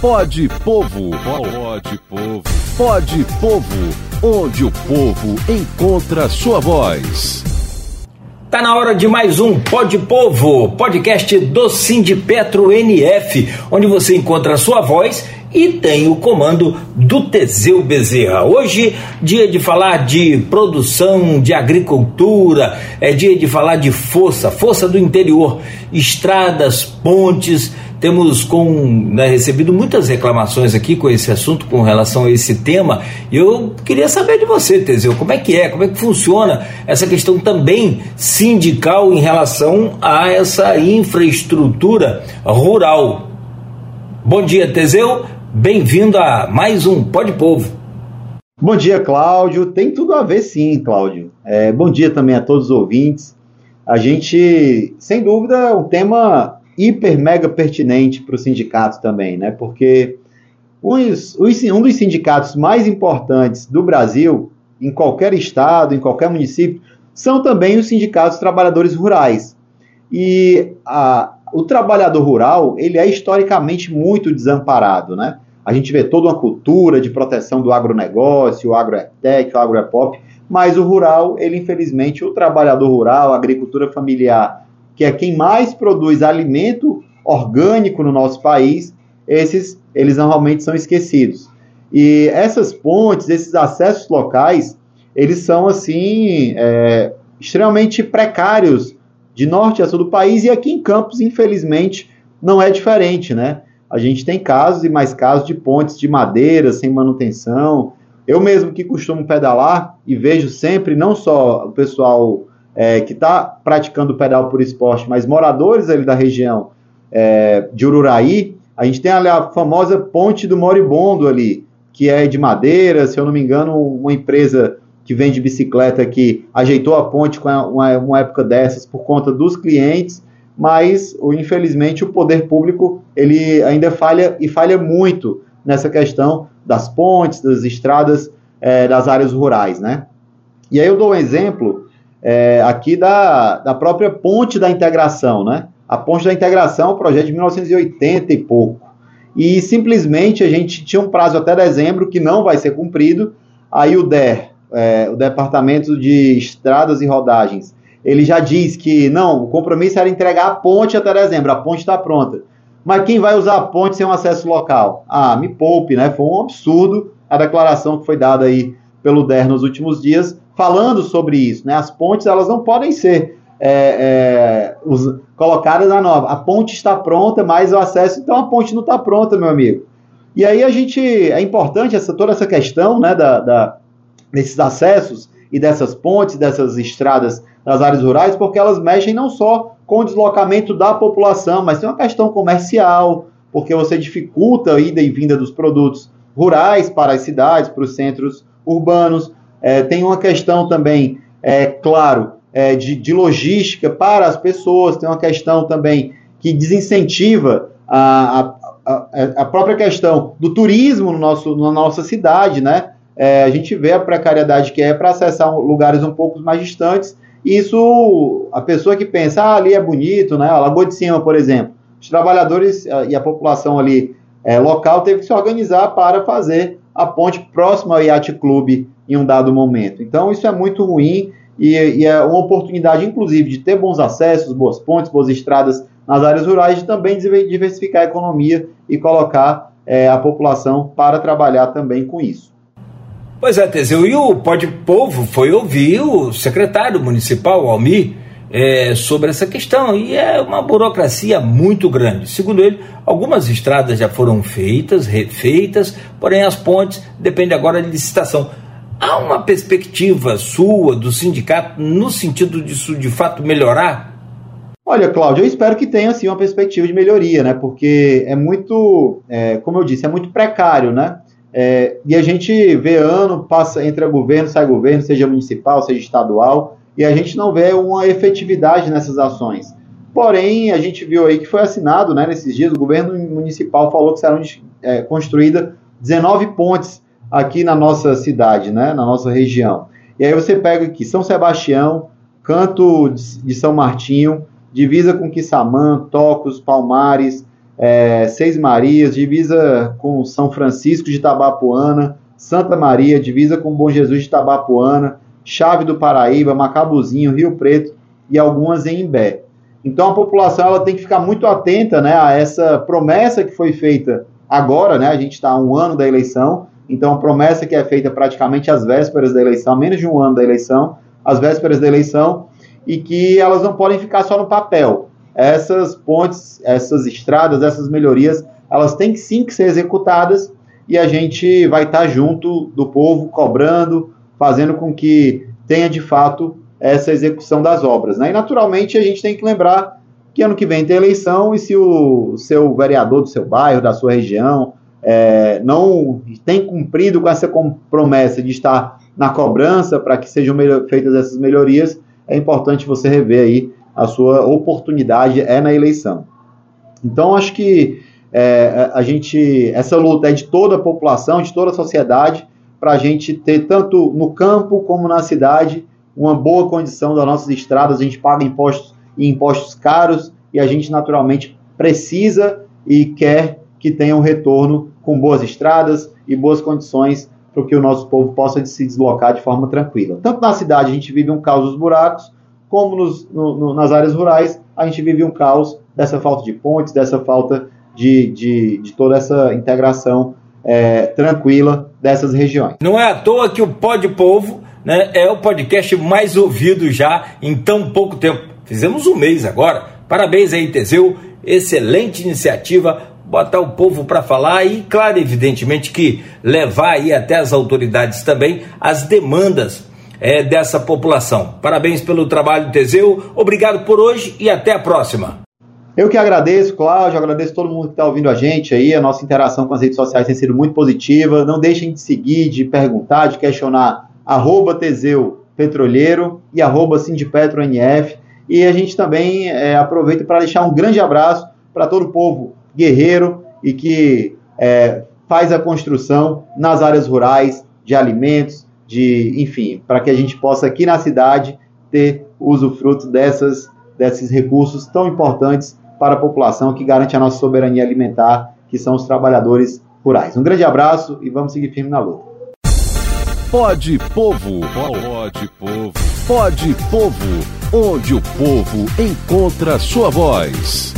Pode Povo. Pode Povo. Pode Povo, onde o povo encontra sua voz. Tá na hora de mais um Pode Povo, podcast do Sindipetro NF, onde você encontra sua voz e tem o comando do Teseu Bezerra. Hoje, dia de falar de produção, de agricultura, é dia de falar de força, força do interior, estradas, pontes. Temos com, né, recebido muitas reclamações aqui com esse assunto, com relação a esse tema. E eu queria saber de você, Teseu, como é que é, como é que funciona essa questão também sindical em relação a essa infraestrutura rural. Bom dia, Teseu. Bem-vindo a mais um Pode Povo. Bom dia, Cláudio. Tem tudo a ver, sim, Cláudio. É, bom dia também a todos os ouvintes. A gente, sem dúvida, é um tema hiper mega pertinente para o sindicato também, né? Porque um dos sindicatos mais importantes do Brasil, em qualquer estado, em qualquer município, são também os sindicatos trabalhadores rurais. E a, o trabalhador rural, ele é historicamente muito desamparado, né? A gente vê toda uma cultura de proteção do agronegócio, o agroetec, o agroepop, mas o rural, ele infelizmente, o trabalhador rural, a agricultura familiar, que é quem mais produz alimento orgânico no nosso país, esses, eles normalmente são esquecidos. E essas pontes, esses acessos locais, eles são, assim, é, extremamente precários de norte a sul do país, e aqui em Campos, infelizmente, não é diferente, né? A gente tem casos e mais casos de pontes de madeira sem manutenção. Eu mesmo que costumo pedalar e vejo sempre, não só o pessoal é, que está praticando pedal por esporte, mas moradores ali da região é, de Ururaí, a gente tem ali a famosa ponte do Moribondo ali, que é de madeira, se eu não me engano, uma empresa que vende bicicleta que ajeitou a ponte com uma, uma época dessas por conta dos clientes, mas infelizmente o poder público ele ainda falha e falha muito nessa questão das pontes, das estradas é, das áreas rurais, né? E aí eu dou um exemplo é, aqui da, da própria ponte da integração, né? A ponte da integração é um projeto de 1980 e pouco. E simplesmente a gente tinha um prazo até dezembro que não vai ser cumprido. Aí o DER, é, o Departamento de Estradas e Rodagens, ele já diz que não, o compromisso era entregar a ponte até dezembro, a ponte está pronta. Mas quem vai usar a ponte sem um acesso local? Ah, me poupe, né? Foi um absurdo a declaração que foi dada aí pelo DER nos últimos dias, falando sobre isso, né? As pontes, elas não podem ser é, é, os, colocadas na nova. A ponte está pronta, mas o acesso, então a ponte não está pronta, meu amigo. E aí a gente, é importante essa, toda essa questão, né, da, da desses acessos e dessas pontes, dessas estradas das áreas rurais, porque elas mexem não só com o deslocamento da população, mas tem uma questão comercial, porque você dificulta a ida e vinda dos produtos rurais para as cidades, para os centros urbanos. É, tem uma questão também, é claro, é, de, de logística para as pessoas, tem uma questão também que desincentiva a, a, a, própria questão do turismo no nosso, na nossa cidade, né? é, a gente vê a precariedade que é para acessar lugares um pouco mais distantes. Isso, a pessoa que pensa, ah, ali é bonito, né? A Lagoa de Cima, por exemplo. Os trabalhadores e a população ali é, local teve que se organizar para fazer a ponte próxima ao Yacht Club em um dado momento. Então, isso é muito ruim e, e, é uma oportunidade, inclusive, de ter bons acessos, boas pontes, boas estradas nas áreas rurais, de também diversificar a economia e colocar é, a população para trabalhar também com isso. Pois é, Teseu, e o Pode Povo foi ouvir o secretário municipal, Almir, é, sobre essa questão, e é uma burocracia muito grande. Segundo ele, algumas estradas já foram feitas, refeitas, porém as pontes dependem agora de licitação. Há uma perspectiva sua, do sindicato, no sentido disso de fato melhorar? Olha, Cláudio, eu espero que tenha sim uma perspectiva de melhoria, né? Porque é muito, é, como eu disse, é muito precário, né? É, e a gente vê ano, passa, entra governo, sai governo, seja municipal, seja estadual, e a gente não vê uma efetividade nessas ações. Porém, a gente viu aí que foi assinado, né, nesses dias, o governo municipal falou que serão é, construídas 19 pontes aqui na nossa cidade, né, na nossa região. E aí você pega aqui São Sebastião, Canto de São Martinho, divisa com Quissamã, Tocos, Palmares, é, Seis Marias, divisa com São Francisco de Itabapuana, Santa Maria, divisa com Bom Jesus de Itabapuana, Chave do Paraíba, Macabuzinho, Rio Preto e algumas em Imbé. Então a população ela tem que ficar muito atenta né, a essa promessa que foi feita agora, né? A gente está um ano da eleição, então promessa que é feita praticamente às vésperas da eleição, menos de um ano da eleição, às vésperas da eleição, e que elas não podem ficar só no papel. Essas pontes, essas estradas, essas melhorias, elas têm sim que ser executadas e a gente vai estar junto do povo cobrando, fazendo com que tenha de fato essa execução das obras. Né? E naturalmente a gente tem que lembrar que ano que vem tem eleição e se o seu vereador do seu bairro, da sua região, é, não tem cumprido com essa promessa de estar na cobrança para que sejam feitas essas melhorias, é importante você rever aí a sua oportunidade é na eleição. Então acho que é, a gente essa luta é de toda a população, de toda a sociedade, para a gente ter tanto no campo como na cidade uma boa condição das nossas estradas. A gente paga impostos e impostos caros e a gente naturalmente precisa e quer que tenha um retorno com boas estradas e boas condições para que o nosso povo possa se deslocar de forma tranquila. Tanto na cidade a gente vive um caos dos buracos, como nos, no, no, nas áreas rurais a gente vive um caos dessa falta de pontes, dessa falta de, de, de toda essa integração é, tranquila dessas regiões. Não é à toa que o Pode Povo né, é o podcast mais ouvido já em tão pouco tempo. Fizemos um mês agora. Parabéns aí, Teseu. Excelente iniciativa botar o povo para falar e, claro, evidentemente que levar aí até as autoridades também as demandas é, dessa população. Parabéns pelo trabalho, Teseu. Obrigado por hoje e até a próxima. Eu que agradeço, Cláudio, agradeço todo mundo que está ouvindo a gente aí. A nossa interação com as redes sociais tem sido muito positiva. Não deixem de seguir, de perguntar, de questionar. Arroba Teseu Petroleiro e arroba SindPetroNF. E a gente também é, aproveita para deixar um grande abraço para todo o povo guerreiro e que é, faz a construção nas áreas rurais de alimentos, de enfim, para que a gente possa aqui na cidade ter usufruto dessas, desses recursos tão importantes para a população que garante a nossa soberania alimentar, que são os trabalhadores rurais. Um grande abraço e vamos seguir firme na luta. Pode Povo, pode Povo, pode Povo, onde o povo encontra sua voz.